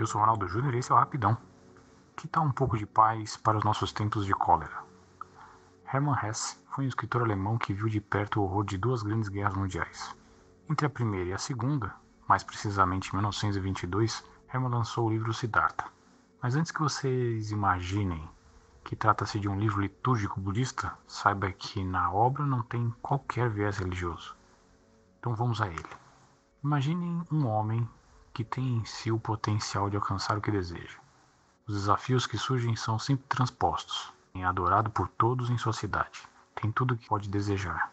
Eu sou Ronaldo Júnior e esse é o Rapidão. Que tal um pouco de paz para os nossos tempos de cólera? Hermann Hesse foi um escritor alemão que viu de perto o horror de duas grandes guerras mundiais. Entre a primeira e a segunda, mais precisamente em 1922, Hermann lançou o livro Siddhartha. Mas antes que vocês imaginem que trata-se de um livro litúrgico budista, saiba que na obra não tem qualquer viés religioso. Então vamos a ele. Imaginem um homem que tem em si o potencial de alcançar o que deseja. Os desafios que surgem são sempre transpostos. É adorado por todos em sua cidade. Tem tudo o que pode desejar.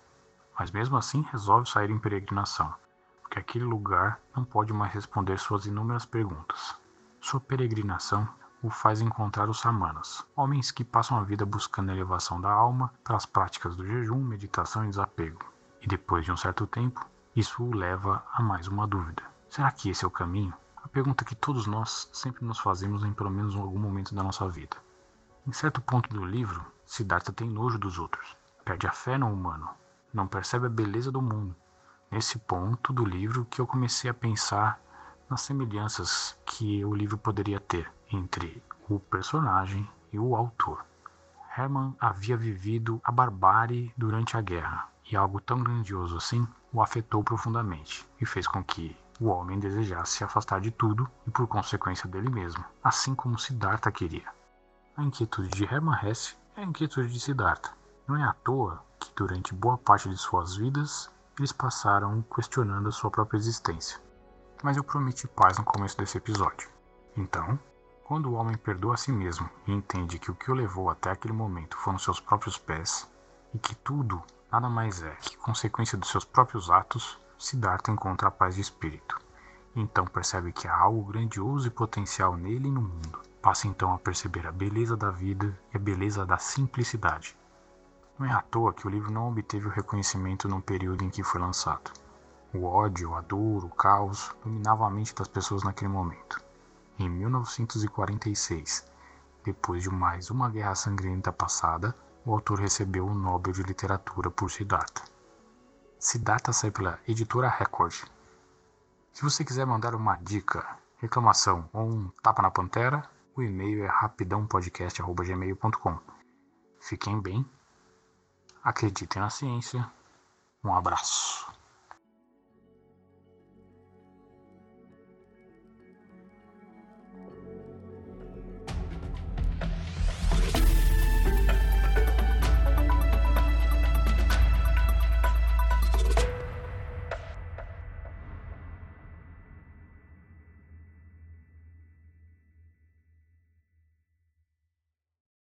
Mas mesmo assim resolve sair em peregrinação, porque aquele lugar não pode mais responder suas inúmeras perguntas. Sua peregrinação o faz encontrar os samanas, homens que passam a vida buscando a elevação da alma pelas práticas do jejum, meditação e desapego. E depois de um certo tempo, isso o leva a mais uma dúvida. Será que esse é o caminho? A pergunta que todos nós sempre nos fazemos em pelo menos algum momento da nossa vida. Em certo ponto do livro, Siddhartha tem nojo dos outros, perde a fé no humano, não percebe a beleza do mundo. Nesse ponto do livro que eu comecei a pensar nas semelhanças que o livro poderia ter entre o personagem e o autor. Hermann havia vivido a barbárie durante a guerra, e algo tão grandioso assim o afetou profundamente e fez com que o homem desejasse se afastar de tudo e por consequência dele mesmo, assim como Siddhartha queria. A inquietude de Hermann Hesse é a inquietude de Siddhartha. Não é à toa que durante boa parte de suas vidas eles passaram questionando a sua própria existência. Mas eu prometi paz no começo desse episódio. Então, quando o homem perdoa a si mesmo e entende que o que o levou até aquele momento foram seus próprios pés, e que tudo nada mais é que consequência dos seus próprios atos, Siddhartha encontra a paz de espírito. Então percebe que há algo grandioso e potencial nele e no mundo. Passa então a perceber a beleza da vida e a beleza da simplicidade. Não é à toa que o livro não obteve o reconhecimento no período em que foi lançado. O ódio, a dor, o caos dominavam a mente das pessoas naquele momento. Em 1946, depois de mais uma guerra sangrenta passada, o autor recebeu o Nobel de Literatura por Siddhartha. Siddhartha sai pela editora Record. Se você quiser mandar uma dica, reclamação ou um tapa na pantera, o e-mail é rapidãopodcast.gmail.com. Fiquem bem, acreditem na ciência. Um abraço.